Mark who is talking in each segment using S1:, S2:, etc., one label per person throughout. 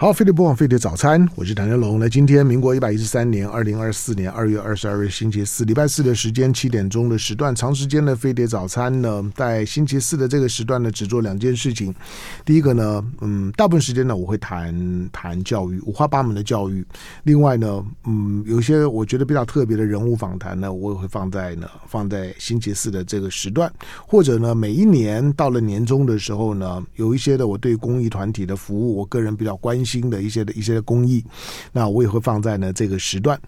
S1: 好，飞碟播放飞碟早餐，我是谭家龙。那今天民国一百一十三年二零二四年二月二十二日星期四，礼拜四的时间七点钟的时段，长时间的飞碟早餐呢，在星期四的这个时段呢，只做两件事情。第一个呢，嗯，大部分时间呢，我会谈谈教育，五花八门的教育。另外呢，嗯，有些我觉得比较特别的人物访谈呢，我也会放在呢，放在星期四的这个时段，或者呢，每一年到了年终的时候呢，有一些的我对公益团体的服务，我个人比较关心。新的一些的一些的公益，那我也会放在呢这个时段。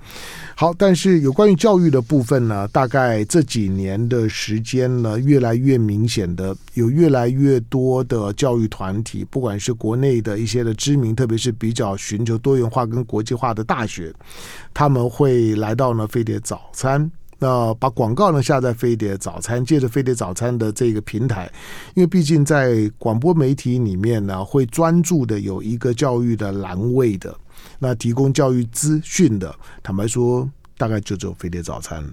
S1: 好，但是有关于教育的部分呢，大概这几年的时间呢，越来越明显的，有越来越多的教育团体，不管是国内的一些的知名，特别是比较寻求多元化跟国际化的大学，他们会来到呢飞碟早餐。那把广告呢下在飞碟早餐，借着飞碟早餐的这个平台，因为毕竟在广播媒体里面呢，会专注的有一个教育的栏位的，那提供教育资讯的，坦白说，大概就只有飞碟早餐。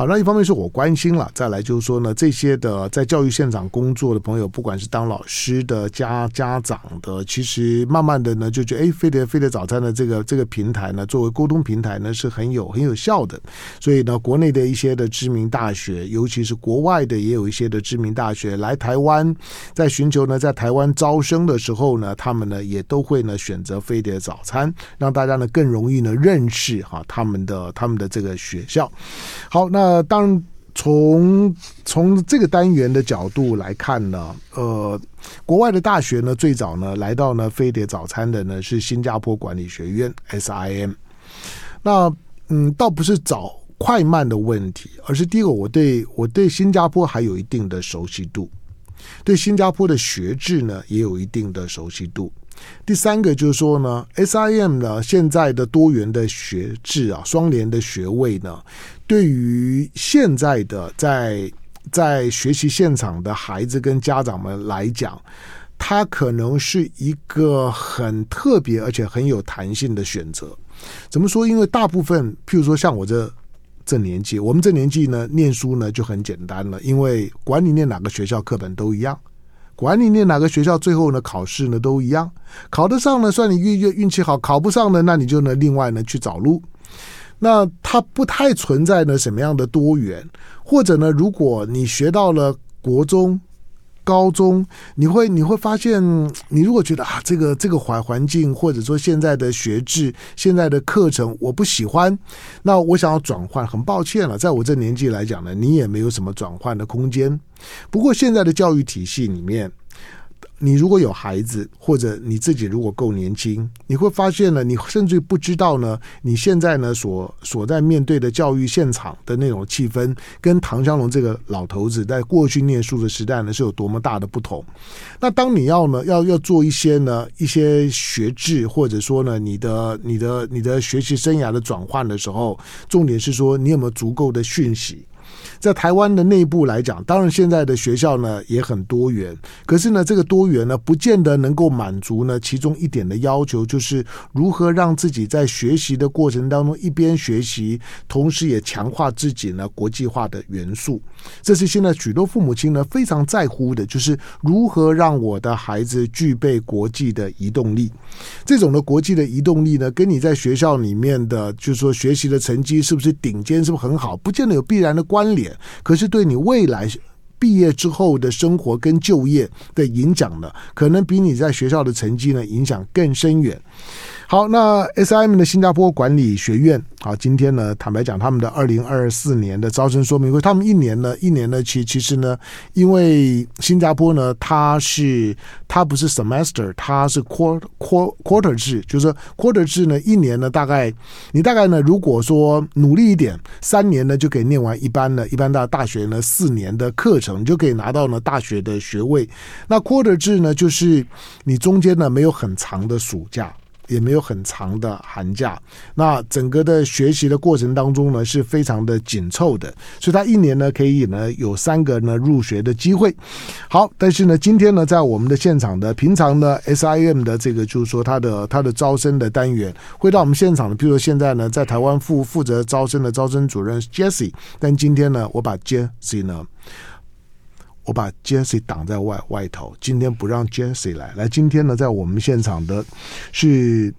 S1: 好，那一方面是我关心了，再来就是说呢，这些的在教育现场工作的朋友，不管是当老师的、家家长的，其实慢慢的呢，就觉得哎，飞碟飞碟早餐的这个这个平台呢，作为沟通平台呢，是很有很有效的。所以呢，国内的一些的知名大学，尤其是国外的也有一些的知名大学来台湾，在寻求呢，在台湾招生的时候呢，他们呢也都会呢选择飞碟早餐，让大家呢更容易呢认识哈他们的他们的这个学校。好，那。呃，当，从从这个单元的角度来看呢，呃，国外的大学呢，最早呢来到呢飞碟早餐的呢是新加坡管理学院 SIM。那嗯，倒不是早快慢的问题，而是第一个，我对我对新加坡还有一定的熟悉度，对新加坡的学制呢也有一定的熟悉度。第三个就是说呢，SIM 呢现在的多元的学制啊，双联的学位呢，对于现在的在在学习现场的孩子跟家长们来讲，它可能是一个很特别而且很有弹性的选择。怎么说？因为大部分，譬如说像我这这年纪，我们这年纪呢，念书呢就很简单了，因为管你念哪个学校，课本都一样。管你念哪个学校，最后呢考试呢都一样，考得上呢算你运运运气好，考不上呢那你就呢另外呢去找路。那它不太存在呢什么样的多元，或者呢如果你学到了国中。高中你会你会发现，你如果觉得啊这个这个环环境或者说现在的学制、现在的课程我不喜欢，那我想要转换，很抱歉了，在我这年纪来讲呢，你也没有什么转换的空间。不过现在的教育体系里面。你如果有孩子，或者你自己如果够年轻，你会发现呢，你甚至不知道呢，你现在呢所所在面对的教育现场的那种气氛，跟唐湘龙这个老头子在过去念书的时代呢是有多么大的不同。那当你要呢要要做一些呢一些学制，或者说呢你的你的你的学习生涯的转换的时候，重点是说你有没有足够的讯息。在台湾的内部来讲，当然现在的学校呢也很多元，可是呢，这个多元呢，不见得能够满足呢其中一点的要求，就是如何让自己在学习的过程当中一边学习，同时也强化自己呢国际化的元素。这是现在许多父母亲呢非常在乎的，就是如何让我的孩子具备国际的移动力。这种的国际的移动力呢，跟你在学校里面的，就是说学习的成绩是不是顶尖，是不是很好，不见得有必然的关联。可是，对你未来毕业之后的生活跟就业的影响呢，可能比你在学校的成绩呢影响更深远。好，那 SIM 的新加坡管理学院，好，今天呢，坦白讲，他们的二零二四年的招生说明会，他们一年呢，一年呢，其其实呢，因为新加坡呢，它是它不是 semester，它是 quarter quarter 制，就是 quarter 制呢，一年呢，大概你大概呢，如果说努力一点，三年呢，就可以念完一般的一般的大学呢，四年的课程，你就可以拿到呢大学的学位。那 quarter 制呢，就是你中间呢没有很长的暑假。也没有很长的寒假，那整个的学习的过程当中呢，是非常的紧凑的，所以他一年呢可以呢有三个呢入学的机会。好，但是呢今天呢在我们的现场的平常呢 SIM 的这个就是说他的他的招生的单元会到我们现场的，譬如说现在呢在台湾负负责招生的招生主任 Jessie，但今天呢我把 Jesse 呢。我把 Jesse 挡在外外头，今天不让 Jesse 来。来，今天呢，在我们现场的是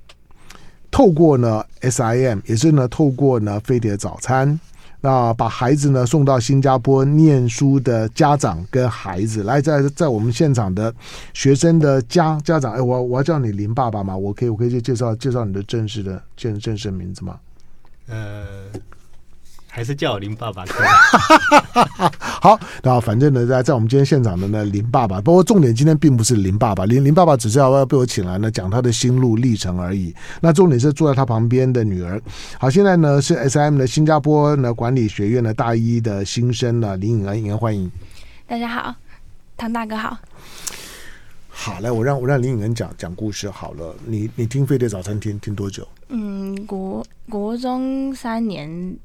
S1: 透过呢 SIM，也是呢透过呢飞碟早餐，那把孩子呢送到新加坡念书的家长跟孩子，来在在我们现场的学生的家家长，哎，我我要叫你林爸爸吗？我可以我可以介绍介绍你的正式的正正式名字吗？
S2: 呃。还是叫我林爸爸。
S1: 好，那反正呢，在在我们今天现场的呢，林爸爸。不过重点今天并不是林爸爸，林林爸爸只是要要被我请来呢，讲他的心路历程而已。那重点是坐在他旁边的女儿。好，现在呢是 SIM 的新加坡呢管理学院的大一的新生呢，林颖恩，欢迎。
S3: 大家好，唐大哥好。
S1: 好，来我让我让林颖恩讲讲故事好了。你你听飞碟早餐听听多久？
S3: 嗯，国国中三年。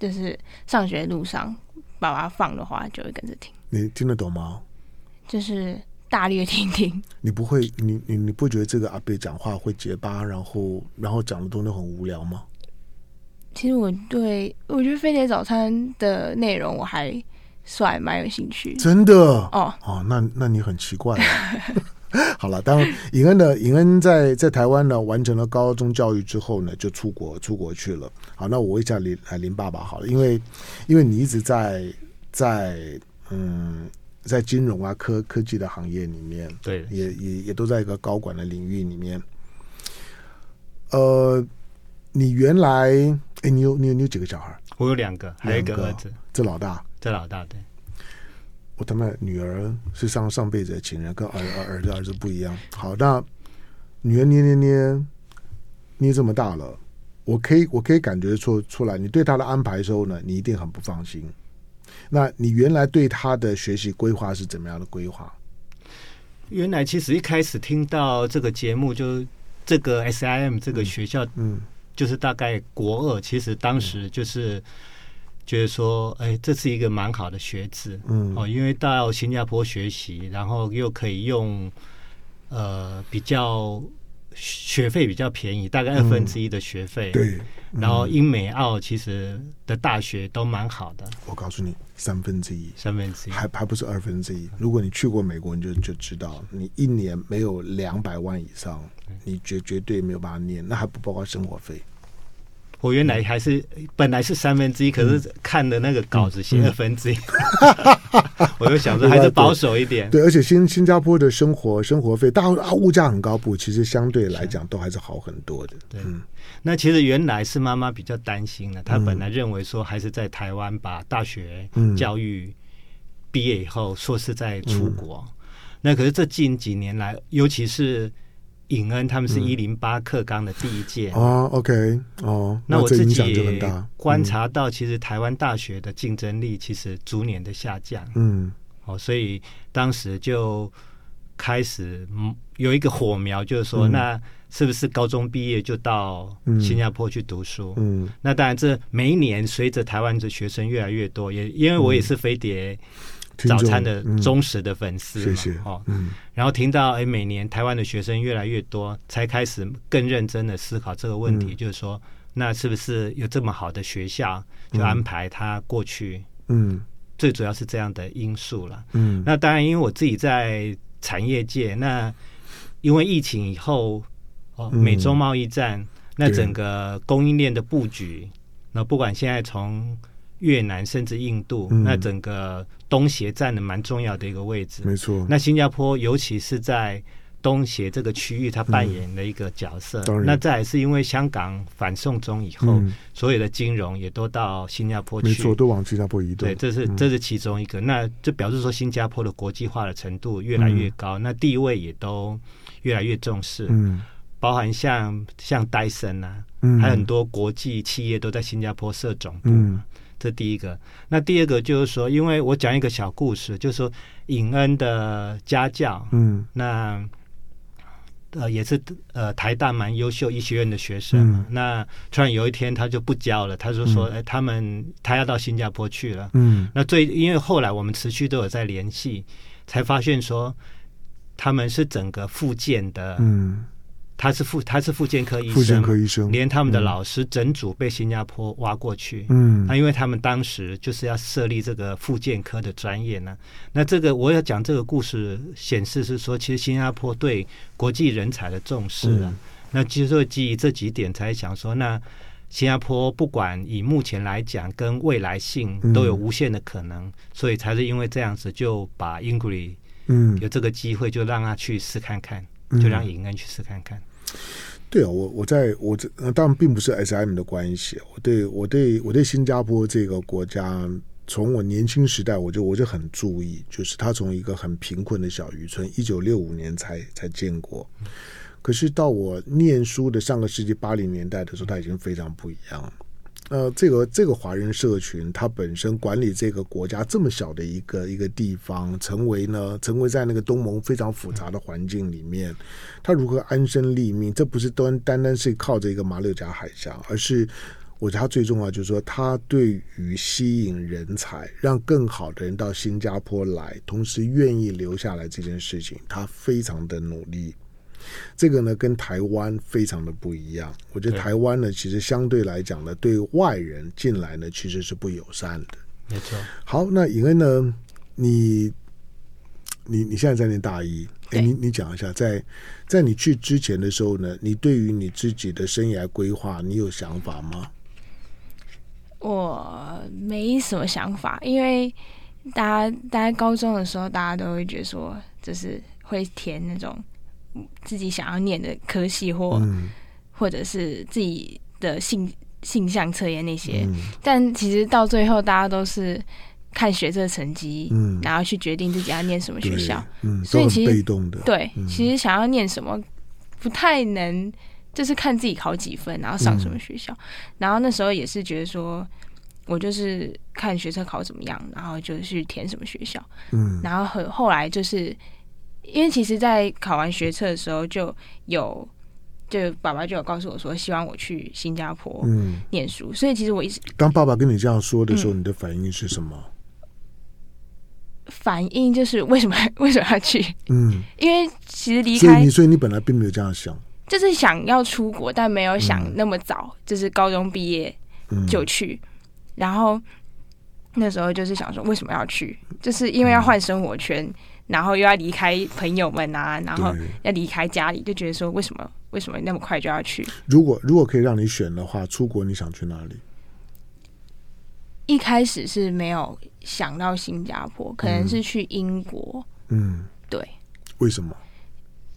S3: 就是上学路上，爸爸放的话就会跟着听。
S1: 你听得懂吗？
S3: 就是大略听听。
S1: 你不会，你你你不觉得这个阿贝讲话会结巴，然后然后讲的东西很无聊吗？
S3: 其实我对我觉得飞碟早餐的内容我还算蛮有兴趣。
S1: 真的
S3: 哦
S1: 哦，那那你很奇怪。好了，当尹恩的尹恩在在台湾呢完成了高中教育之后呢，就出国出国去了。好，那我问一下林林爸爸好了，因为因为你一直在在嗯在金融啊科科技的行业里面，
S2: 对，
S1: 也也也都在一个高管的领域里面。呃，你原来哎，你有你有你有几个小孩？
S2: 我有两个，还有一个儿子，
S1: 这老大，
S2: 这老大对。
S1: 我他妈女儿是上上辈子的情人，跟儿儿儿子儿子不一样。好，那女儿捏捏捏捏这么大了，我可以我可以感觉出出来，你对她的安排的时候呢，你一定很不放心。那你原来对她的学习规划是怎么样的规划？
S2: 原来其实一开始听到这个节目，就这个 SIM 这个学校，嗯，就是大概国二，其实当时就是。嗯觉得说，哎，这是一个蛮好的学制，嗯，哦，因为到新加坡学习，然后又可以用，呃，比较学费比较便宜，大概二分之一的学费，
S1: 嗯，对，
S2: 然后英美澳其实的大学都蛮好的。
S1: 我告诉你，三分之一，
S2: 三分之一，
S1: 还还不是二分之一。如果你去过美国，你就就知道，你一年没有两百万以上，你绝绝对没有办法念，那还不包括生活费。
S2: 我原来还是本来是三分之一，可是看的那个稿子写二分之一，我就想说还是保守一点。
S1: 对，而且新新加坡的生活生活费，大啊物价很高，不，其实相对来讲都还是好很多的。
S2: 对，那其实原来是妈妈比较担心的，她本来认为说还是在台湾把大学教育毕业以后，硕士再出国。那可是这近几年来，尤其是。颖恩他们是一零八课纲的第一届。
S1: 哦，OK 哦，
S2: 那我自己观察到，其实台湾大学的竞争力其实逐年的下降，嗯，哦，所以当时就开始有一个火苗，就是说，那是不是高中毕业就到新加坡去读书？嗯，那当然，这每一年随着台湾的学生越来越多，也因为我也是飞碟。早餐的忠实的粉丝，
S1: 谢谢
S2: 哦。然后听到哎，每年台湾的学生越来越多，才开始更认真的思考这个问题，就是说，那是不是有这么好的学校，就安排他过去？嗯，最主要是这样的因素了。嗯，那当然，因为我自己在产业界，那因为疫情以后，哦，美洲贸易战，那整个供应链的布局，那不管现在从越南甚至印度，那整个。东协占了蛮重要的一个位置，
S1: 没错。
S2: 那新加坡尤其是在东协这个区域，它扮演了一个角色。嗯、那再来是因为香港反送中以后，嗯、所有的金融也都到新加坡去，
S1: 没错，都往新加坡移动。
S2: 对，这是这是其中一个。嗯、那就表示说，新加坡的国际化的程度越来越高，嗯、那地位也都越来越重视。嗯，包含像像戴森啊，嗯、还有很多国际企业都在新加坡设总部。嗯这第一个，那第二个就是说，因为我讲一个小故事，就是说尹恩的家教，嗯，那呃也是呃台大蛮优秀医学院的学生，嗯、那突然有一天他就不教了，他就说，哎、嗯，他们他要到新加坡去了，嗯，那最因为后来我们持续都有在联系，才发现说他们是整个复健的，嗯。他是妇他是妇健科医
S1: 生，妇产科医生，
S2: 连他们的老师整组被新加坡挖过去。
S1: 嗯，
S2: 那因为他们当时就是要设立这个妇健科的专业呢。那这个我要讲这个故事，显示是说，其实新加坡对国际人才的重视啊。嗯、那其实基于这几点，才想说，那新加坡不管以目前来讲，跟未来性都有无限的可能，嗯、所以才是因为这样子，就把 Ingrid 嗯有这个机会，就让他去试看看，嗯、就让尹恩去试看看。
S1: 对啊，我我在我这当然并不是 S M 的关系，我对我对我对新加坡这个国家，从我年轻时代我就我就很注意，就是他从一个很贫困的小渔村，一九六五年才才建国，可是到我念书的上个世纪八零年代的时候，他已经非常不一样了。呃，这个这个华人社群，它本身管理这个国家这么小的一个一个地方，成为呢，成为在那个东盟非常复杂的环境里面，他如何安身立命？这不是单单单是靠着一个马六甲海峡，而是我觉得他最重要就是说，他对于吸引人才，让更好的人到新加坡来，同时愿意留下来这件事情，他非常的努力。这个呢，跟台湾非常的不一样。我觉得台湾呢，其实相对来讲呢，对外人进来呢，其实是不友善的。
S2: 没错。
S1: 好，那尹恩呢，你你你现在在念大一，哎，你你讲一下，在在你去之前的时候呢，你对于你自己的生涯规划，你有想法吗？
S3: 我没什么想法，因为大家大家高中的时候，大家都会觉得说，就是会填那种。自己想要念的科系或，或、嗯、或者是自己的性性向测验那些，嗯、但其实到最后，大家都是看学测成绩，嗯、然后去决定自己要念什么学校。
S1: 嗯，
S3: 所以其实
S1: 被动的
S3: 对，
S1: 嗯、
S3: 其实想要念什么，不太能，就是看自己考几分，然后上什么学校。嗯、然后那时候也是觉得说，我就是看学测考怎么样，然后就去填什么学校。嗯，然后后后来就是。因为其实，在考完学测的时候，就有就爸爸就有告诉我说，希望我去新加坡嗯念书。嗯、所以其实我一直
S1: 当爸爸跟你这样说的时候，嗯、你的反应是什么？
S3: 反应就是为什么 为什么要去？嗯，因为其实离开，
S1: 所以你所以你本来并没有这样想，
S3: 就是想要出国，但没有想那么早，嗯、就是高中毕业就去。嗯、然后那时候就是想说，为什么要去？就是因为要换生活圈。嗯然后又要离开朋友们啊，然后要离开家里，就觉得说，为什么为什么那么快就要去？
S1: 如果如果可以让你选的话，出国你想去哪里？
S3: 一开始是没有想到新加坡，可能是去英国。嗯，对。
S1: 为什么？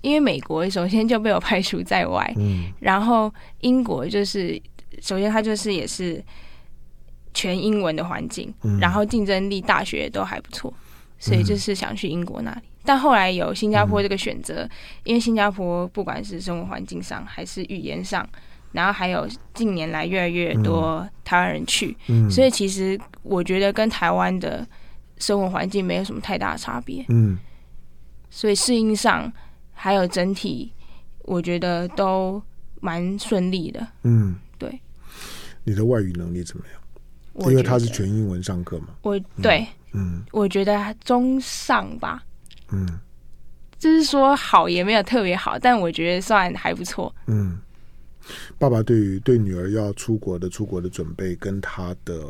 S3: 因为美国首先就被我排除在外。嗯。然后英国就是，首先它就是也是全英文的环境，嗯，然后竞争力大学都还不错。所以就是想去英国那里，嗯、但后来有新加坡这个选择，嗯、因为新加坡不管是生活环境上还是语言上，然后还有近年来越来越多台湾人去，嗯、所以其实我觉得跟台湾的生活环境没有什么太大的差别。嗯，所以适应上还有整体，我觉得都蛮顺利的。嗯，对。
S1: 你的外语能力怎么样？因为他是全英文上课嘛。
S3: 我对。嗯嗯，我觉得中上吧。
S1: 嗯，
S3: 就是说好也没有特别好，但我觉得算还不错。
S1: 嗯，爸爸对于对女儿要出国的出国的准备，跟他的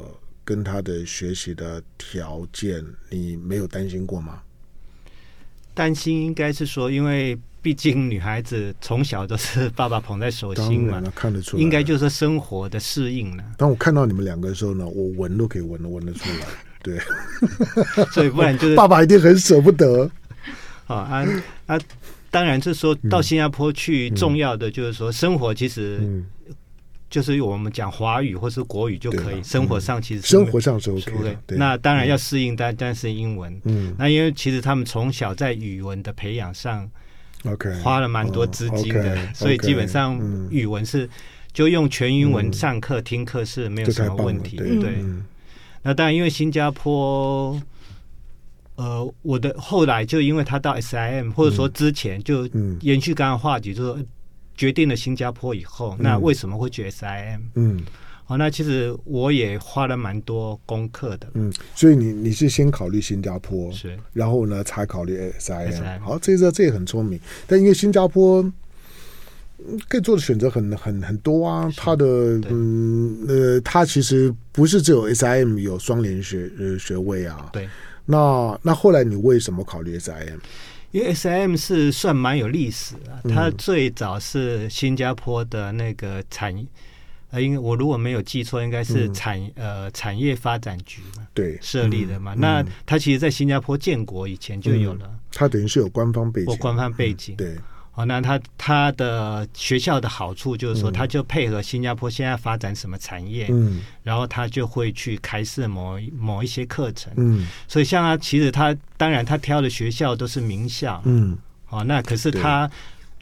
S1: 跟他的学习的条件，你没有担心过吗？
S2: 担心应该是说，因为毕竟女孩子从小都是爸爸捧在手心嘛，
S1: 看得出来，
S2: 应该就是生活的适应了。
S1: 当我看到你们两个的时候呢，我闻都可以闻得闻得出来。对，
S2: 所以不然就是
S1: 爸爸一定很舍不得。
S2: 啊啊啊！当然，就是说到新加坡去，重要的就是说生活，其实就是我们讲华语或是国语就可以。生活上其实
S1: 生活上是 OK
S2: 的。那当然要适应，但但是英文，嗯，那因为其实他们从小在语文的培养上
S1: ，OK，
S2: 花了蛮多资金的，所以基本上语文是就用全英文上课听课是没有什么问题，对。那当然，因为新加坡，呃，我的后来就因为他到 SIM，或者说之前就延续刚刚话题，就是说决定了新加坡以后，那为什么会去 SIM？嗯，好，那其实我也花了蛮多功课的。
S1: 嗯，所以你你是先考虑新加坡，
S2: 是，
S1: 然后呢才考虑 SIM。好，这个这也很聪明。但因为新加坡，可以做的选择很很很多啊。他的嗯呃，他其实不是只有 SIM 有双联学呃学位啊。
S2: 对。
S1: 那那后来你为什么考虑 SIM？
S2: 因为 SIM 是算蛮有历史啊，它最早是新加坡的那个产。呃，因为我如果没有记错，应该是产、嗯、呃产业发展局嘛，
S1: 对，
S2: 设立的嘛。嗯、那它其实，在新加坡建国以前就有了，嗯、
S1: 它等于是有官方背景，
S2: 官方背景，
S1: 嗯、对。
S2: 哦，那他他的学校的好处就是说，他就配合新加坡现在发展什么产业，嗯，然后他就会去开设某某一些课程，嗯。所以像他，其实他当然他挑的学校都是名校，嗯。哦，那可是他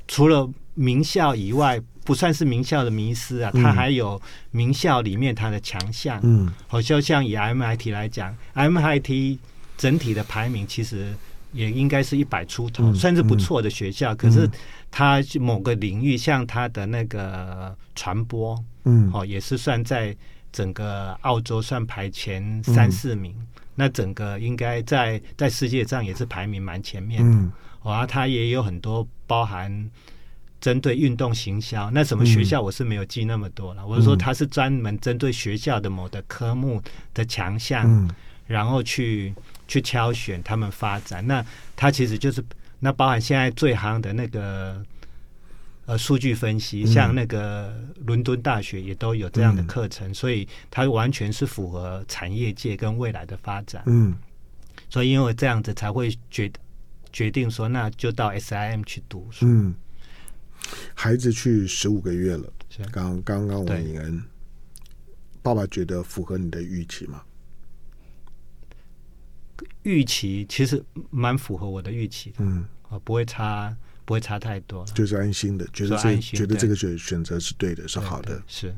S2: 除了名校以外。不算是名校的迷思啊，他还有名校里面他的强项。嗯，好像像以 MIT 来讲，MIT 整体的排名其实也应该是一百出头，嗯、算是不错的学校。嗯、可是它某个领域，像它的那个传播，嗯，哦，也是算在整个澳洲算排前三四名。嗯、那整个应该在在世界上也是排名蛮前面的。嗯，哦，它也有很多包含。针对运动行销，那什么学校我是没有记那么多了。嗯、我是说，他是专门针对学校的某的科目的强项，嗯、然后去去挑选他们发展。那他其实就是那包含现在最行的那个呃数据分析，嗯、像那个伦敦大学也都有这样的课程，嗯、所以它完全是符合产业界跟未来的发展。嗯，所以因为这样子才会决决定说，那就到 SIM 去读书。嗯。
S1: 孩子去十五个月了，
S2: 是
S1: 刚刚刚王颖恩，对爸爸觉得符合你的预期吗？
S2: 预期其实蛮符合我的预期的，嗯，啊，不会差，不会差太多，
S1: 就是安心的，觉得这觉得这个选选择是对的，是好的，
S2: 是。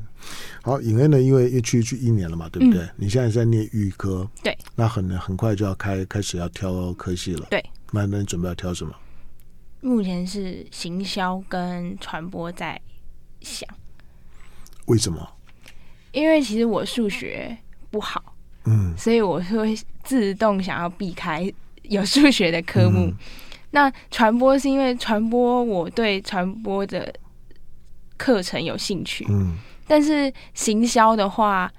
S1: 好，颖恩呢，因为一去去一年了嘛，对不对？嗯、你现在在念预科，
S3: 对，
S1: 那很很快就要开开始要挑科系了，
S3: 对，
S1: 那那你准备要挑什么？
S3: 目前是行销跟传播在想，
S1: 为什么？
S3: 因为其实我数学不好，嗯，所以我会自动想要避开有数学的科目。嗯、那传播是因为传播我对传播的课程有兴趣，嗯，但是行销的话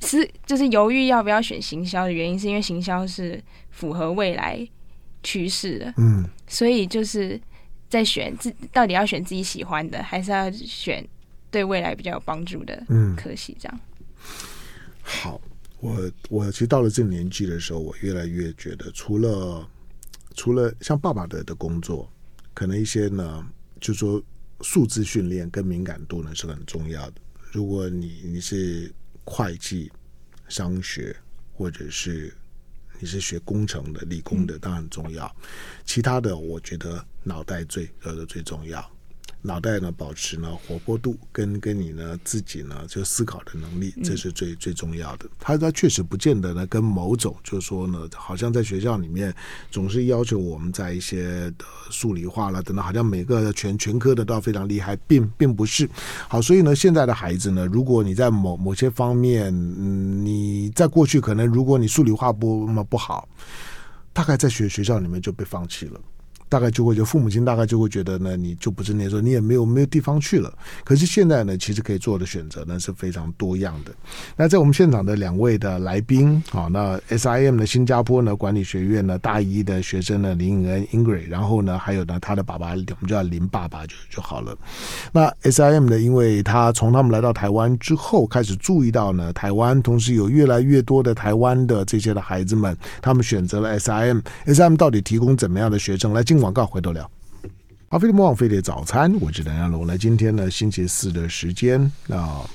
S3: 是就是犹豫要不要选行销的原因，是因为行销是符合未来趋势的，嗯。所以就是在选自到底要选自己喜欢的，还是要选对未来比较有帮助的嗯科系？这样、嗯。
S1: 好，我我其实到了这个年纪的时候，我越来越觉得，除了除了像爸爸的的工作，可能一些呢，就是说数字训练跟敏感度呢是很重要的。如果你你是会计、商学或者是。你是学工程的、理工的，当然重要。其他的，我觉得脑袋最呃最重要。脑袋呢，保持呢活泼度，跟跟你呢自己呢就思考的能力，这是最、嗯、最重要的。他他确实不见得呢跟某种就是说呢，好像在学校里面总是要求我们在一些的数理化了等等，好像每个全全科的都要非常厉害，并并不是。好，所以呢，现在的孩子呢，如果你在某某些方面，嗯，你在过去可能如果你数理化不那么不好，大概在学学校里面就被放弃了。大概就会，就父母亲大概就会觉得呢，你就不是那时候，你也没有没有地方去了。可是现在呢，其实可以做的选择呢是非常多样的。那在我们现场的两位的来宾，好，那 SIM 的新加坡呢管理学院呢大一的学生呢林颖恩 Ingrid，然后呢还有呢他的爸爸，我们叫林爸爸就就好了。那 SIM 呢，因为他从他们来到台湾之后，开始注意到呢台湾，同时有越来越多的台湾的这些的孩子们，他们选择了 SIM。SIM 到底提供怎么样的学生来进？广告回头聊。阿飞的魔王飞碟早餐，我是梁家龙。来，今天呢，星期四的时间啊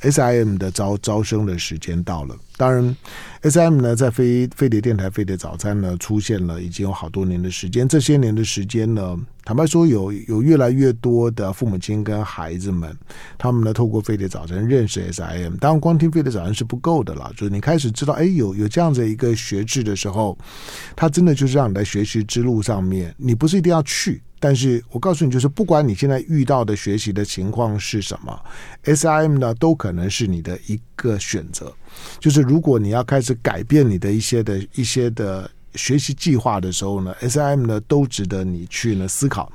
S1: ，SIM 的招招生的时间到了。当然，SIM 呢，在飞飞碟电台飞碟早餐呢，出现了已经有好多年的时间。这些年的时间呢，坦白说有，有越来越多的父母亲跟孩子们，他们呢，透过飞碟早餐认识 SIM。当然，光听飞碟早餐是不够的了，就是你开始知道，哎，有有这样子一个学制的时候，它真的就是让你在学习之路上面，你不是一定要去。但是我告诉你，就是不管你现在遇到的学习的情况是什么，SIM 呢都可能是你的一个选择。就是如果你要开始改变你的一些的一些的学习计划的时候呢，SIM 呢都值得你去呢思考。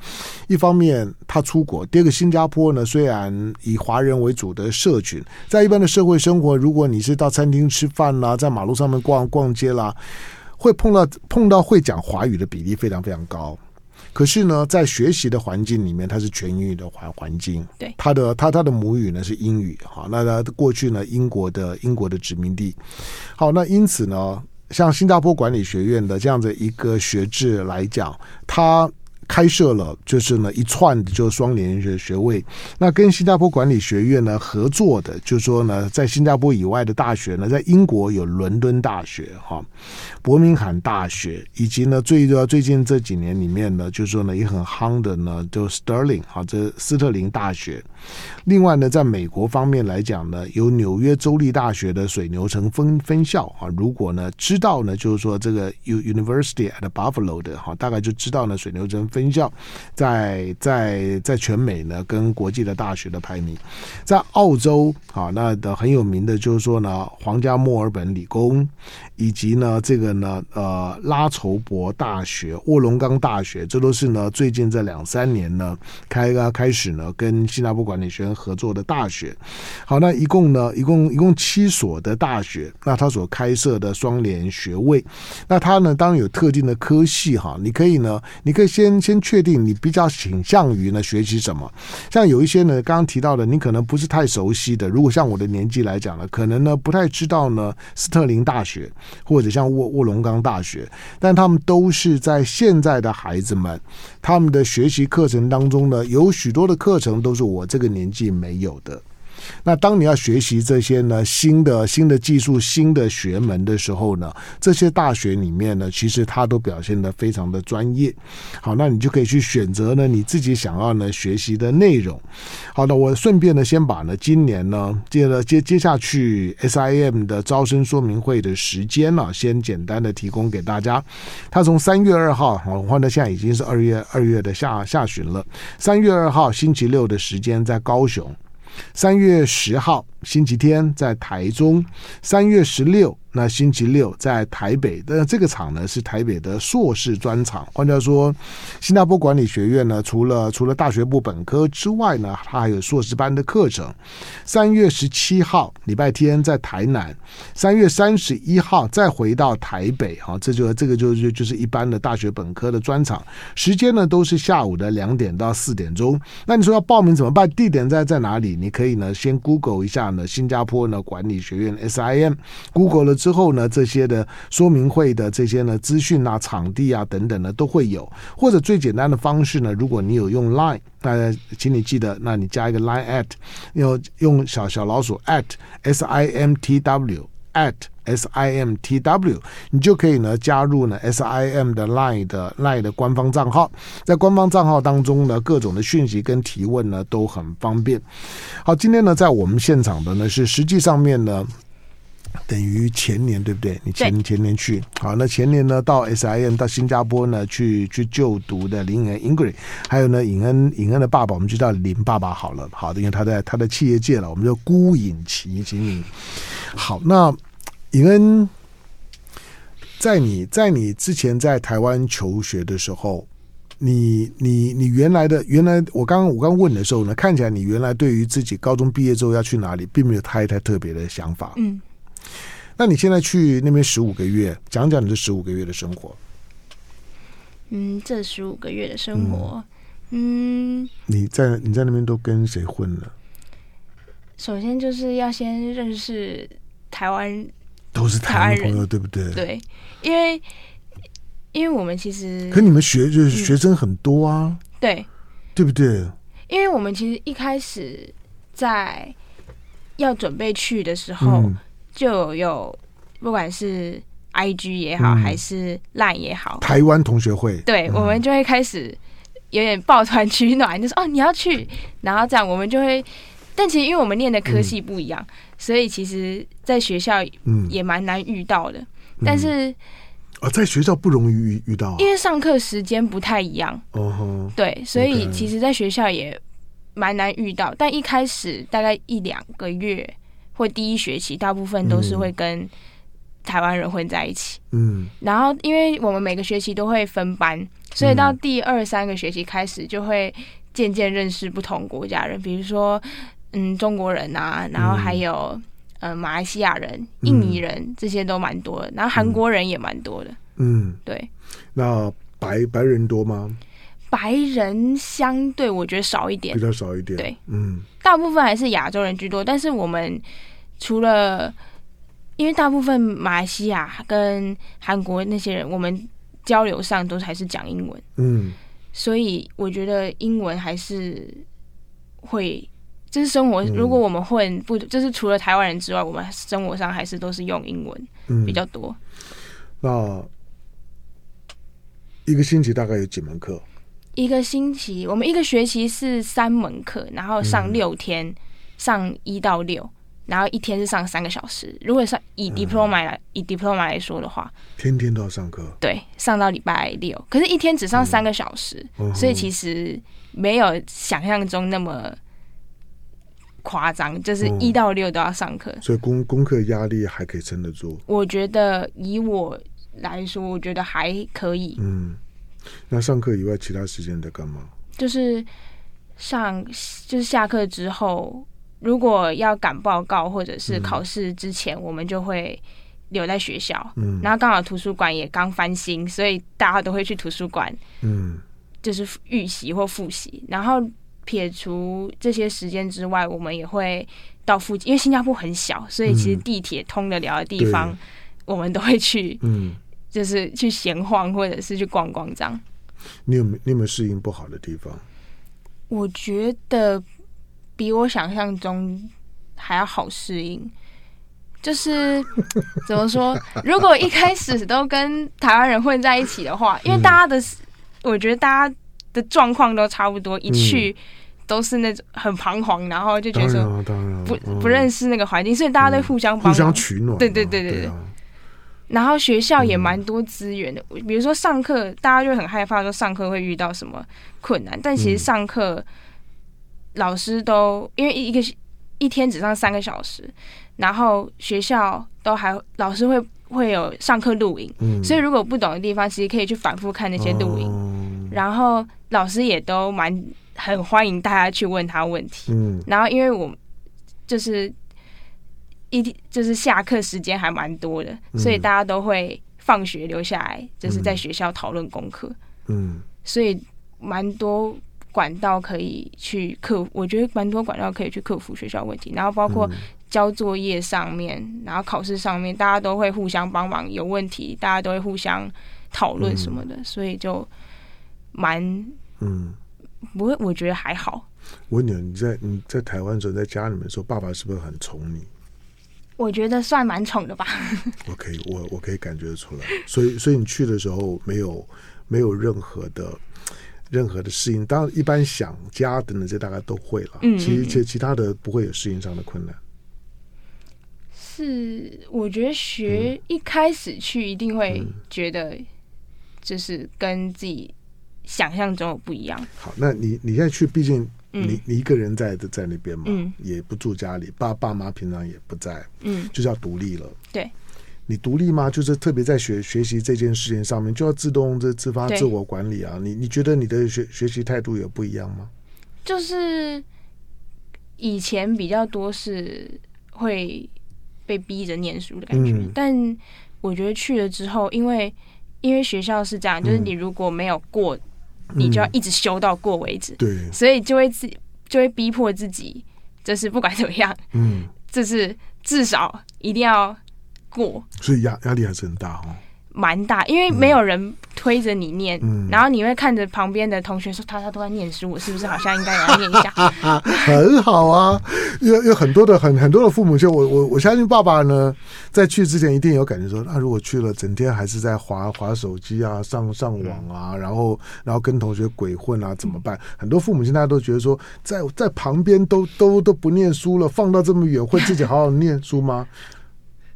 S1: 一方面，他出国；第二个，新加坡呢虽然以华人为主的社群，在一般的社会生活，如果你是到餐厅吃饭啦，在马路上面逛逛街啦，会碰到碰到会讲华语的比例非常非常高。可是呢，在学习的环境里面，它是全英语的环环境。
S3: 对，
S1: 他的他他的母语呢是英语。好，那他过去呢，英国的英国的殖民地。好，那因此呢，像新加坡管理学院的这样的一个学制来讲，它。开设了就是呢一串的就双联学学位，那跟新加坡管理学院呢合作的，就是说呢在新加坡以外的大学呢，在英国有伦敦大学哈、伯明翰大学，以及呢最最近这几年里面呢，就是说呢也很夯的呢，就 Sterling 哈这斯特林大学。另外呢，在美国方面来讲呢，有纽约州立大学的水牛城分分校啊。如果呢知道呢，就是说这个 University at Buffalo 的哈，大概就知道呢水牛城分校在在在全美呢跟国际的大学的排名。在澳洲啊，那的很有名的就是说呢，皇家墨尔本理工，以及呢这个呢呃拉筹伯大学、卧龙岗大学，这都是呢最近这两三年呢开啊开始呢跟新加坡管理学院合作的大学，好，那一共呢，一共一共七所的大学，那他所开设的双联学位，那他呢，当然有特定的科系哈，你可以呢，你可以先先确定你比较倾向于呢学习什么，像有一些呢，刚刚提到的，你可能不是太熟悉的，如果像我的年纪来讲呢，可能呢不太知道呢斯特林大学。或者像卧卧龙岗大学，但他们都是在现在的孩子们他们的学习课程当中呢，有许多的课程都是我这个年纪没有的。那当你要学习这些呢新的新的技术、新的学门的时候呢，这些大学里面呢，其实它都表现得非常的专业。好，那你就可以去选择呢你自己想要呢学习的内容。好的，我顺便呢先把呢今年呢接了接接下去 SIM 的招生说明会的时间呢，先简单的提供给大家。它从三月二号，好，换到现在已经是二月二月的下下旬了。三月二号星期六的时间在高雄。三月十号星期天在台中，三月十六。那星期六在台北的这个场呢，是台北的硕士专场。换句话说，新加坡管理学院呢，除了除了大学部本科之外呢，它还有硕士班的课程。三月十七号礼拜天在台南，三月三十一号再回到台北。哈，这就这个就就就是一般的大学本科的专场。时间呢都是下午的两点到四点钟。那你说要报名怎么办？地点在在哪里？你可以呢先 Google 一下呢新加坡呢管理学院 SIM，Google 了。之后呢，这些的说明会的这些呢资讯啊、场地啊等等呢都会有，或者最简单的方式呢，如果你有用 Line，大家请你记得，那你加一个 Line at，要用小小老鼠 at S I M T W at S I M T W，你就可以呢加入呢 S I M 的 Line 的 Line 的官方账号，在官方账号当中呢，各种的讯息跟提问呢都很方便。好，今天呢在我们现场的呢是实际上面呢。等于前年对不对？你前前年去好，那前年呢到 SIM 到新加坡呢去去就读的林颖恩 Ingrid，还有呢尹恩尹恩的爸爸，我们就叫林爸爸好了，好的，因为他在他的企业界了，我们就辜颖琪，请你好。那颖恩在你在你之前在台湾求学的时候，你你你原来的原来我刚刚我刚问的时候呢，看起来你原来对于自己高中毕业之后要去哪里，并没有太太特别的想法，嗯。那你现在去那边十五个月，讲讲你这十五个月的生活。
S3: 嗯，这十五个月的生活，嗯，嗯
S1: 你在你在那边都跟谁混了？
S3: 首先就是要先认识台湾，
S1: 都是台湾朋友，对不对？
S3: 对，因为因为我们其实，
S1: 可你们学就是学生很多啊，
S3: 嗯、对，
S1: 对不对？
S3: 因为我们其实一开始在要准备去的时候。嗯。就有不管是 I G 也好，嗯、还是 Line 也好，
S1: 台湾同学会，
S3: 对、嗯、我们就会开始有点抱团取暖，就说哦你要去，然后这样我们就会，但其实因为我们念的科系不一样，嗯、所以其实在学校也蛮难遇到的。嗯、但是
S1: 啊、哦，在学校不容易遇遇到、啊，
S3: 因为上课时间不太一样。哦吼，对，所以其实在学校也蛮难遇到。但一开始大概一两个月。或第一学期，大部分都是会跟台湾人混在一起。嗯，然后因为我们每个学期都会分班，所以到第二三个学期开始就会渐渐认识不同国家人，比如说嗯中国人啊，然后还有呃马来西亚人、印尼人这些都蛮多的，然后韩国人也蛮多的。嗯，对。
S1: 那白白人多吗？
S3: 白人相对我觉得少一点，
S1: 比较少一点。
S3: 对，嗯，大部分还是亚洲人居多。但是我们除了，因为大部分马来西亚跟韩国那些人，我们交流上都还是讲英文，嗯，所以我觉得英文还是会，就是生活。如果我们混不，就是除了台湾人之外，我们生活上还是都是用英文比较多。
S1: 嗯，那一个星期大概有几门课？
S3: 一个星期，我们一个学期是三门课，然后上六天，嗯、上一到六，然后一天是上三个小时。如果上以 diploma 来、嗯、以 diploma 来说的话，
S1: 天天都要上课。
S3: 对，上到礼拜六，可是一天只上三个小时，嗯、所以其实没有想象中那么夸张，就是一到六都要上课。
S1: 所以功功课压力还可以撑得住。
S3: 我觉得以我来说，我觉得还可以。嗯。
S1: 那上课以外，其他时间在干嘛？
S3: 就是上，就是下课之后，如果要赶报告或者是考试之前，嗯、我们就会留在学校。嗯，然后刚好图书馆也刚翻新，所以大家都会去图书馆。嗯，就是预习或复习。然后撇除这些时间之外，我们也会到附近，因为新加坡很小，所以其实地铁通得了的地方，嗯、我们都会去。嗯。就是去闲晃，或者是去逛逛这样。
S1: 你有没你有没有适应不好的地方？
S3: 我觉得比我想象中还要好适应。就是 怎么说？如果一开始都跟台湾人混在一起的话，因为大家的，嗯、我觉得大家的状况都差不多，一去都是那种很彷徨，然后就觉得说不不认识那个环境，所以大家都互相
S1: 互相取暖。
S3: 对对对对对。对啊。然后学校也蛮多资源的，比如说上课，大家就很害怕说上课会遇到什么困难，但其实上课老师都因为一个一天只上三个小时，然后学校都还老师会会有上课录影，所以如果不懂的地方，其实可以去反复看那些录影，然后老师也都蛮很欢迎大家去问他问题，嗯然后因为我就是。一天就是下课时间还蛮多的，嗯、所以大家都会放学留下来，就是在学校讨论功课。嗯，所以蛮多管道可以去克服，我觉得蛮多管道可以去克服学校问题。然后包括交作业上面，嗯、然后考试上面，大家都会互相帮忙。有问题，大家都会互相讨论什么的，嗯、所以就蛮嗯，不会，我觉得还好。
S1: 我问你，你在你在台湾的时候，在家里面的时候，爸爸是不是很宠你？
S3: 我觉得算蛮宠的吧。
S1: 我可以，我我可以感觉得出来。所以，所以你去的时候没有没有任何的任何的适应。当然，一般想家等等这大概都会了。嗯，其实其其他的不会有适应上的困难。
S3: 是，我觉得学一开始去一定会觉得就是跟自己想象中的不一样。
S1: 好，那你你现在去，毕竟。你你一个人在在那边嘛，嗯、也不住家里，爸爸妈平常也不在，嗯，就是要独立了。
S3: 对，
S1: 你独立吗？就是特别在学学习这件事情上面，就要自动这自发自我管理啊。你你觉得你的学学习态度有不一样吗？
S3: 就是以前比较多是会被逼着念书的感觉，嗯、但我觉得去了之后，因为因为学校是这样，就是你如果没有过。你就要一直修到过为止，对，所以就会自就会逼迫自己，就是 不管怎么样，嗯，就是至少一定要过，
S1: 所以压压力还是很大哦。
S3: 蛮大，因为没有人推着你念，嗯、然后你会看着旁边的同学说他他都在念书，我是不是好像应该也要念一下？
S1: 很好啊，有有很多的很很多的父母就我我我相信爸爸呢，在去之前一定有感觉说，那如果去了，整天还是在划划手机啊，上上网啊，然后然后跟同学鬼混啊，怎么办？很多父母现在都觉得说，在在旁边都都都不念书了，放到这么远，会自己好好念书吗？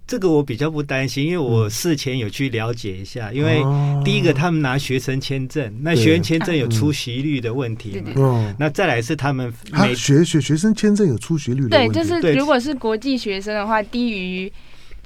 S2: 这个我比较不担心，因为我事前有去了解一下。因为第一个，他们拿学生签证，那学生签证有出席率的问题嘛。嗯，那再来是他们
S1: 学学学生签证有出席率的问题。
S3: 对，就是如果是国际学生的话，低于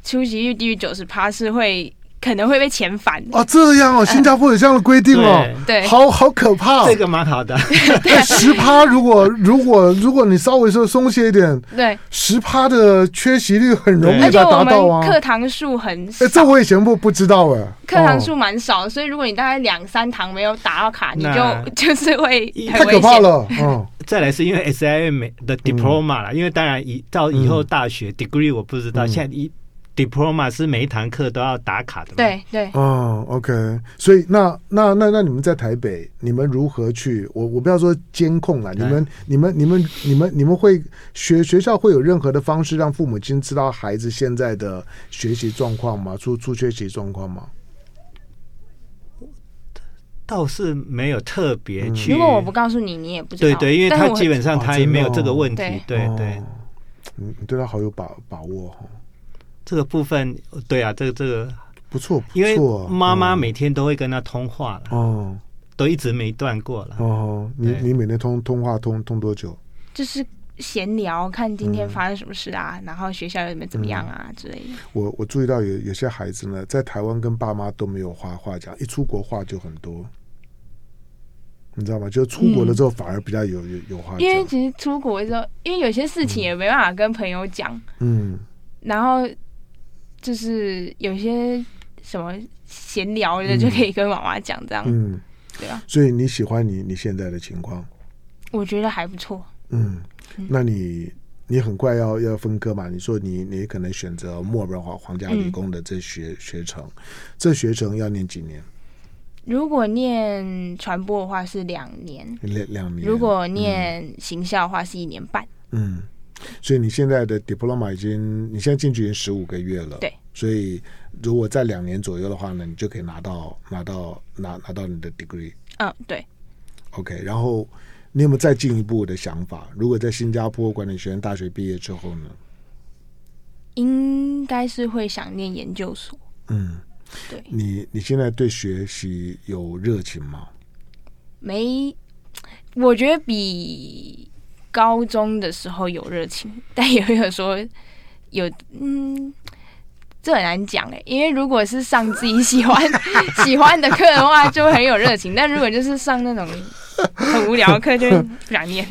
S3: 出席率低于九十趴是会。可能会被遣返
S1: 啊！这样哦，新加坡有这样的规定哦，
S3: 对，
S1: 好好可怕。
S2: 这个蛮好的，
S1: 十趴，如果如果如果你稍微说松懈一点，
S3: 对，
S1: 十趴的缺席率很容易达到啊。
S3: 课堂数很少，
S1: 哎，这我以前不不知道哎。
S3: 课堂数蛮少，所以如果你大概两三堂没有打到卡，你就 就是会
S1: 太可怕了。嗯，
S2: 再来是因为 SIM 的 diploma 了，因为当然以到以后大学 degree 我不知道，现在一。Diploma 是每一堂课都要打卡的吗？
S3: 对对。
S1: 哦，OK，所以那那那那你们在台北，你们如何去？我我不要说监控了，你们你们你们你们你们会学学校会有任何的方式让父母亲知道孩子现在的学习状况吗？出出缺席状况吗？
S2: 倒是没有特别去。
S3: 如果我不告诉你，你也不知道。
S2: 对对，因为他基本上他也没有这个问题。对对，
S1: 你你对他好有把把握哈。
S2: 这个部分，对啊，这个这个
S1: 不错，
S2: 因为妈妈每天都会跟他通话了，
S1: 哦，
S2: 都一直没断过了。
S1: 哦，你你每天通通话通通多久？
S3: 就是闲聊，看今天发生什么事啊，然后学校有没有怎么样啊之类的。
S1: 我我注意到有有些孩子呢，在台湾跟爸妈都没有话话讲，一出国话就很多，你知道吗？就出国了之后反而比较有有有话讲。
S3: 因为其实出国的时候，因为有些事情也没办法跟朋友讲，
S1: 嗯，
S3: 然后。就是有些什么闲聊的就可以跟妈妈讲这样，
S1: 嗯，
S3: 对啊。
S1: 所以你喜欢你你现在的情况？
S3: 我觉得还不错。
S1: 嗯，那你你很快要要分割嘛？你说你你可能选择墨尔本皇皇家理工的这学、嗯、学程，这学程要念几年？
S3: 如果念传播的话是两年，
S1: 两两年。
S3: 如果念行销的话是一年半。
S1: 嗯。所以你现在的 diploma 已经，你现在进去已经十五个月了。
S3: 对。
S1: 所以如果在两年左右的话呢，你就可以拿到拿到拿拿到你的 degree。
S3: 嗯，对。
S1: OK，然后你有没有再进一步的想法？如果在新加坡管理学院大学毕业之后呢？
S3: 应该是会想念研究所。
S1: 嗯，
S3: 对。
S1: 你你现在对学习有热情吗？
S3: 没，我觉得比。高中的时候有热情，但也会有说有嗯，这很难讲哎，因为如果是上自己喜欢 喜欢的课的话，就会很有热情；但如果就是上那种很无聊的课，就不想念。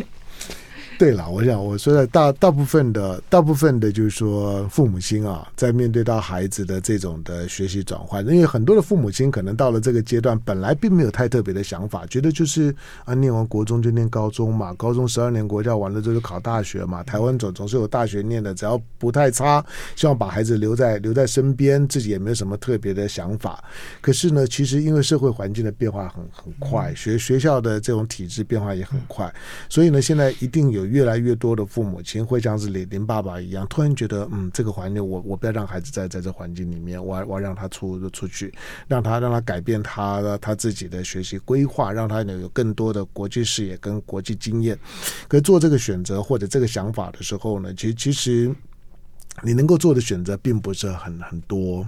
S1: 对了，我想我说的大大部分的大部分的，就是说父母亲啊，在面对到孩子的这种的学习转换，因为很多的父母亲可能到了这个阶段，本来并没有太特别的想法，觉得就是啊，念完国中就念高中嘛，高中十二年国教完了之后就考大学嘛，台湾总总是有大学念的，只要不太差，希望把孩子留在留在身边，自己也没有什么特别的想法。可是呢，其实因为社会环境的变化很很快，学学校的这种体制变化也很快，所以呢，现在一定有。越来越多的父母亲会像是林林爸爸一样，突然觉得，嗯，这个环境我我不要让孩子在在这环境里面，我要我要让他出出去，让他让他改变他的他自己的学习规划，让他有有更多的国际视野跟国际经验。可是做这个选择或者这个想法的时候呢，其实其实你能够做的选择并不是很很多。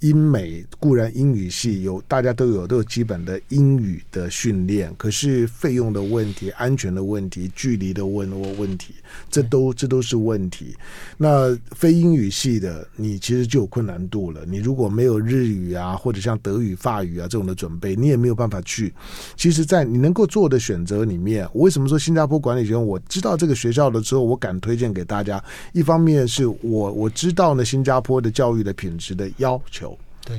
S1: 英美固然英语系有，大家都有都有基本的英语的训练，可是费用的问题、安全的问题、距离的问问题，这都这都是问题。那非英语系的，你其实就有困难度了。你如果没有日语啊，或者像德语、法语啊这种的准备，你也没有办法去。其实，在你能够做的选择里面，我为什么说新加坡管理学院？我知道这个学校了之后，我敢推荐给大家。一方面是我我知道呢，新加坡的教育的品质的要求。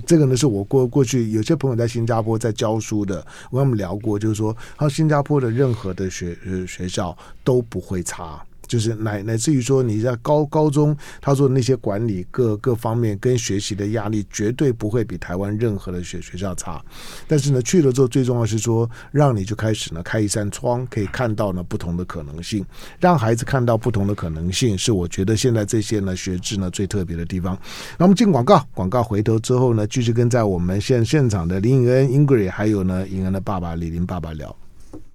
S1: 这个呢是我过过去有些朋友在新加坡在教书的，我跟他们聊过，就是说，他新加坡的任何的学学校都不会差。就是乃乃至于说你在高高中，他说那些管理各各方面跟学习的压力绝对不会比台湾任何的学学校差。但是呢，去了之后最重要是说，让你就开始呢开一扇窗，可以看到呢不同的可能性，让孩子看到不同的可能性，是我觉得现在这些呢学制呢最特别的地方。那我们进广告，广告回头之后呢，继续跟在我们现现场的林颖恩、Ingrid，还有呢颖恩的爸爸李林爸爸聊。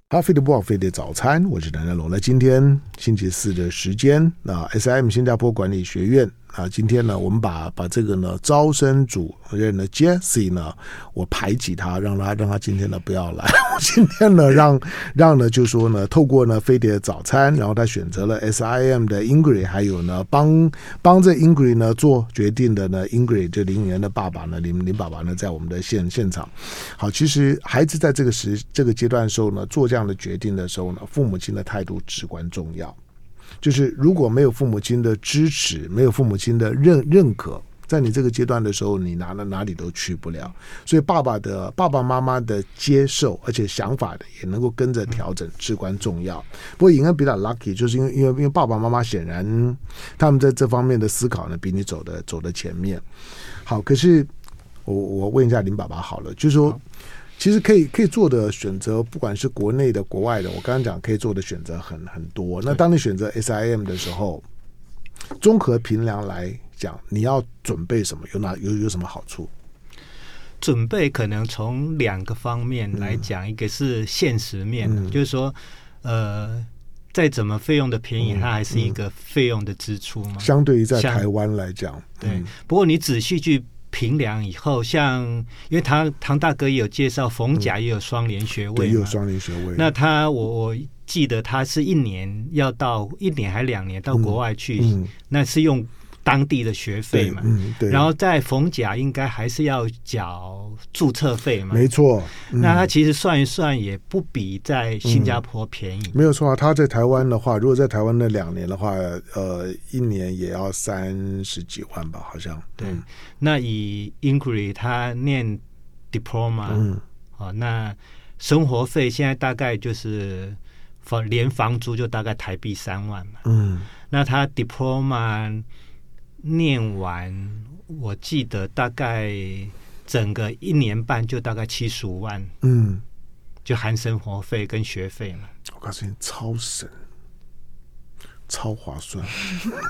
S1: 咖啡的不枉费的早餐，我是梁家龙。那今天星期四的时间，那 SM 新加坡管理学院啊，今天呢，我们把把这个呢招生主任呢 Jessie 呢，我排挤他，让他让他今天呢不要来。我今天呢让让呢就说呢，透过呢飞碟早餐，然后他选择了 SIM 的 Ingrid，还有呢帮帮这 Ingrid 呢做决定的呢 Ingrid 就林媛的爸爸呢林林爸爸呢在我们的现现场。好，其实孩子在这个时这个阶段的时候呢，做这样的决定的时候呢，父母亲的态度至关重要。就是如果没有父母亲的支持，没有父母亲的认认可，在你这个阶段的时候，你哪哪哪里都去不了。所以爸爸的爸爸妈妈的接受，而且想法的也能够跟着调整，至关重要。不过，应该比较 lucky，就是因为因为因为爸爸妈妈显然他们在这方面的思考呢，比你走的走的前面。好，可是我我问一下林爸爸好了，就是说。其实可以可以做的选择，不管是国内的、国外的，我刚刚讲可以做的选择很很多。那当你选择 SIM 的时候，综合评量来讲，你要准备什么？有哪有有什么好处？
S2: 准备可能从两个方面来讲，嗯、一个是现实面，嗯、就是说，呃，再怎么费用的便宜，嗯、它还是一个费用的支出嘛。
S1: 相对于在台湾来讲，
S2: 对。嗯、不过你仔细去。评量以后，像因为唐唐大哥也有介绍，冯甲也有双联学位，
S1: 对，也有双联学位。
S2: 那他我我记得他是一年要到一年还两年到国外去，嗯嗯、那是用。当地的学费嘛，
S1: 嗯，对。
S2: 然后在逢甲应该还是要缴注册费嘛，
S1: 没错。
S2: 嗯、那他其实算一算也不比在新加坡便宜。
S1: 嗯、没有错啊，他在台湾的话，如果在台湾那两年的话，呃，一年也要三十几万吧，好像。
S2: 对。嗯、那以 Inquiry 他念 Diploma，嗯，哦，那生活费现在大概就是房连房租就大概台币三万嘛，嗯。那他 Diploma。念完，我记得大概整个一年半就大概七十五万，嗯，就含生活费跟学费嘛。
S1: 我告诉你，超省，超划算，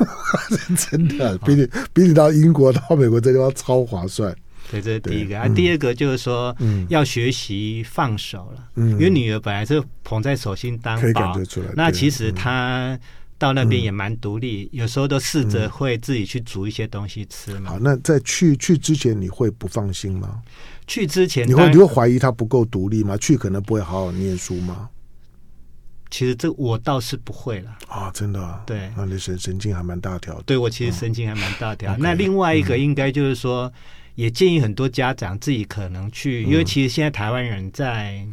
S1: 真的比你、哦、比你到英国到美国这地方超划算。
S2: 对，这是第一个。啊，第二个就是说，嗯、要学习放手了，嗯，因为女儿本来是捧在手心当宝，可以感觉出来。那其实她。嗯到那边也蛮独立，嗯、有时候都试着会自己去煮一些东西吃嘛。
S1: 好，那在去去之前，你会不放心吗？
S2: 去之前，
S1: 你会你会怀疑他不够独立吗？去可能不会好好念书吗？
S2: 其实这我倒是不会了
S1: 啊，真的、啊。
S2: 对，
S1: 那你神神经还蛮大条的。
S2: 对我其实神经还蛮大条。嗯、那另外一个应该就是说，嗯、也建议很多家长自己可能去，嗯、因为其实现在台湾人在。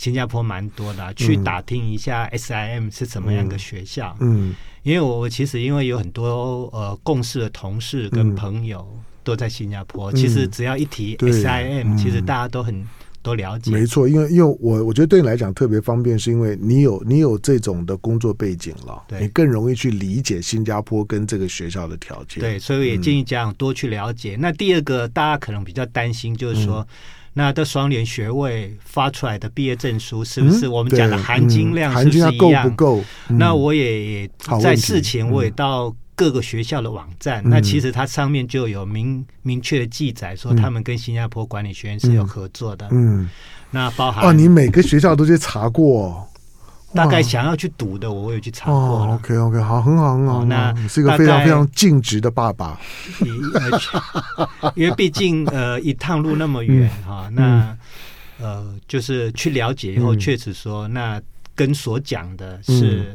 S2: 新加坡蛮多的，去打听一下 SIM 是怎么样的学校。嗯，嗯，因为我其实因为有很多呃共事的同事跟朋友都在新加坡，嗯、其实只要一提 SIM，、嗯、其实大家都很都了解。
S1: 没错，因为因为我我觉得对你来讲特别方便，是因为你有你有这种的工作背景了，对你更容易去理解新加坡跟这个学校的条件。
S2: 对，所以也建议家长多去了解。嗯、那第二个大家可能比较担心，就是说。嗯那的双联学位发出来的毕业证书是不是我们讲的含金量是不是一样？
S1: 够不够？
S2: 那我也在事前我也到各个学校的网站，那其实它上面就有明明确的记载，说他们跟新加坡管理学院是有合作的。嗯，那包含哦，
S1: 你每个学校都去查过。
S2: 大概想要去赌的，我有去查过。
S1: 哦，OK OK，好，很好很好。那你是一个非常非常尽职的爸爸。
S2: 因为毕竟呃一趟路那么远哈，那呃就是去了解以后，确实说那跟所讲的是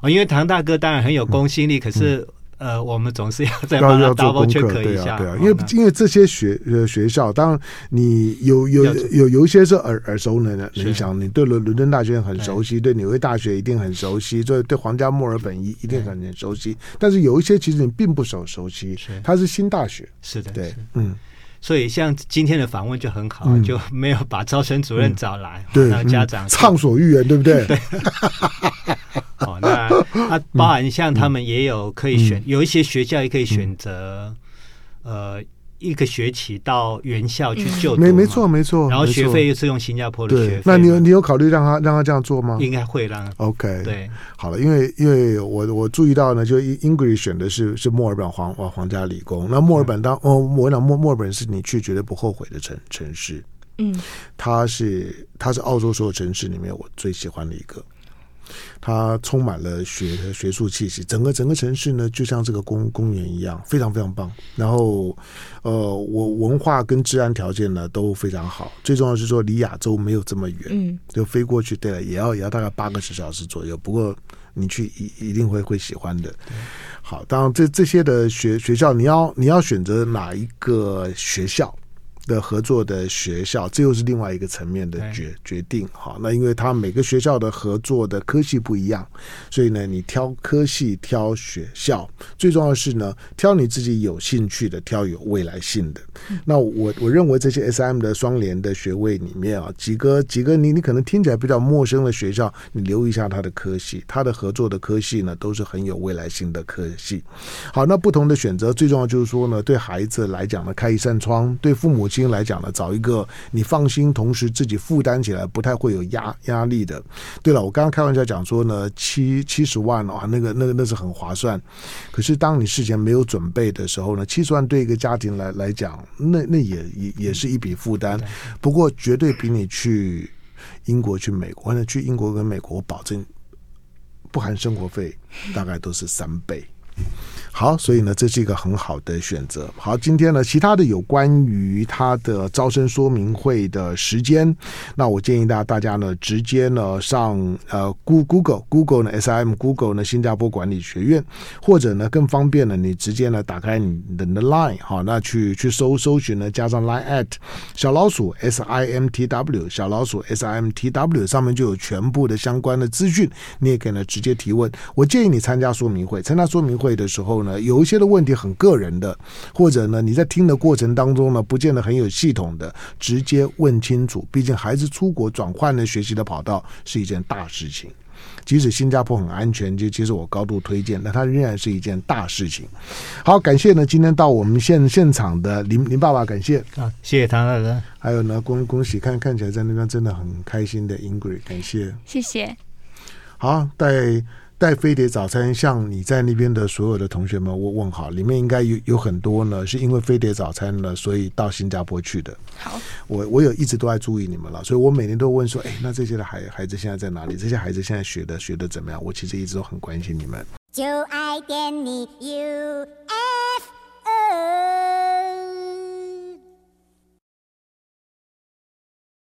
S2: 哦，因为唐大哥当然很有公信力，可是。呃，我们总是要再帮他 double check 一下，
S1: 对啊，对啊，因为因为这些学呃学校，当然你有有有有一些是耳耳熟能详，你想你对伦伦敦大学很熟悉，对。纽约大学一定很熟悉，对对皇家墨尔本一一定很熟悉，但是有一些其实你并不熟熟悉，它是新大学，
S2: 是的，
S1: 对，嗯，
S2: 所以像今天的访问就很好，就没有把招生主任找来，
S1: 对，
S2: 让家长
S1: 畅所欲言，对不对？对。
S2: 哦，那那包含像他们也有可以选，有一些学校也可以选择，呃，一个学期到原校去就读，
S1: 没没错没错，
S2: 然后学费又是用新加坡的学费。
S1: 那你有你有考虑让他让他这样做吗？
S2: 应该会让。
S1: OK，
S2: 对，
S1: 好了，因为因为我我注意到呢，就 English 选的是是墨尔本皇皇家理工，那墨尔本当哦，我讲墨墨尔本是你去绝对不后悔的城城市，嗯，它是它是澳洲所有城市里面我最喜欢的一个。它充满了学学术气息，整个整个城市呢就像这个公公园一样，非常非常棒。然后，呃，我文化跟治安条件呢都非常好，最重要是说离亚洲没有这么远，嗯，就飞过去，对了，也要也要大概八个小时左右。不过你去一一定会会喜欢的。好，当然这这些的学学校，你要你要选择哪一个学校？的合作的学校，这又是另外一个层面的决决定。好，那因为他每个学校的合作的科系不一样，所以呢，你挑科系、挑学校，最重要的是呢，挑你自己有兴趣的，挑有未来性的。那我我认为这些 SM 的双联的学位里面啊，几个几个你你可能听起来比较陌生的学校，你留意一下他的科系，他的合作的科系呢，都是很有未来性的科系。好，那不同的选择，最重要就是说呢，对孩子来讲呢，开一扇窗，对父母亲。来讲呢，找一个你放心，同时自己负担起来不太会有压压力的。对了，我刚刚开玩笑讲说呢，七七十万啊，那个那个那是很划算。可是当你事前没有准备的时候呢，七十万对一个家庭来来讲，那那也也也是一笔负担。不过绝对比你去英国、去美国，那去英国跟美国，我保证不含生活费，大概都是三倍。好，所以呢，这是一个很好的选择。好，今天呢，其他的有关于他的招生说明会的时间，那我建议大大家呢，直接呢上呃 Google Google 呢 SIM Google 呢新加坡管理学院，或者呢更方便呢，你直接呢打开你的 Line 好，那去去搜搜寻呢，加上 Line at 小老鼠 S I M T W 小老鼠 S I M T W 上面就有全部的相关的资讯，你也可以呢直接提问。我建议你参加说明会，参加说明会的时候呢。有一些的问题很个人的，或者呢，你在听的过程当中呢，不见得很有系统的，直接问清楚。毕竟孩子出国转换了学习的跑道是一件大事情，即使新加坡很安全，就其实我高度推荐，那它仍然是一件大事情。好，感谢呢，今天到我们现现场的林林爸爸，感谢
S2: 啊，谢谢唐大哥，
S1: 还有呢，恭恭喜看看起来在那边真的很开心的 Ingrid，感谢，
S3: 谢谢。
S1: 好，带。带飞碟早餐，向你在那边的所有的同学们问问好。里面应该有有很多呢，是因为飞碟早餐呢，所以到新加坡去的。
S3: 好，
S1: 我我有一直都在注意你们了，所以我每年都问说，哎，那这些的孩孩子现在在哪里？这些孩子现在学的学的怎么样？我其实一直都很关心你们。就爱点你 UFO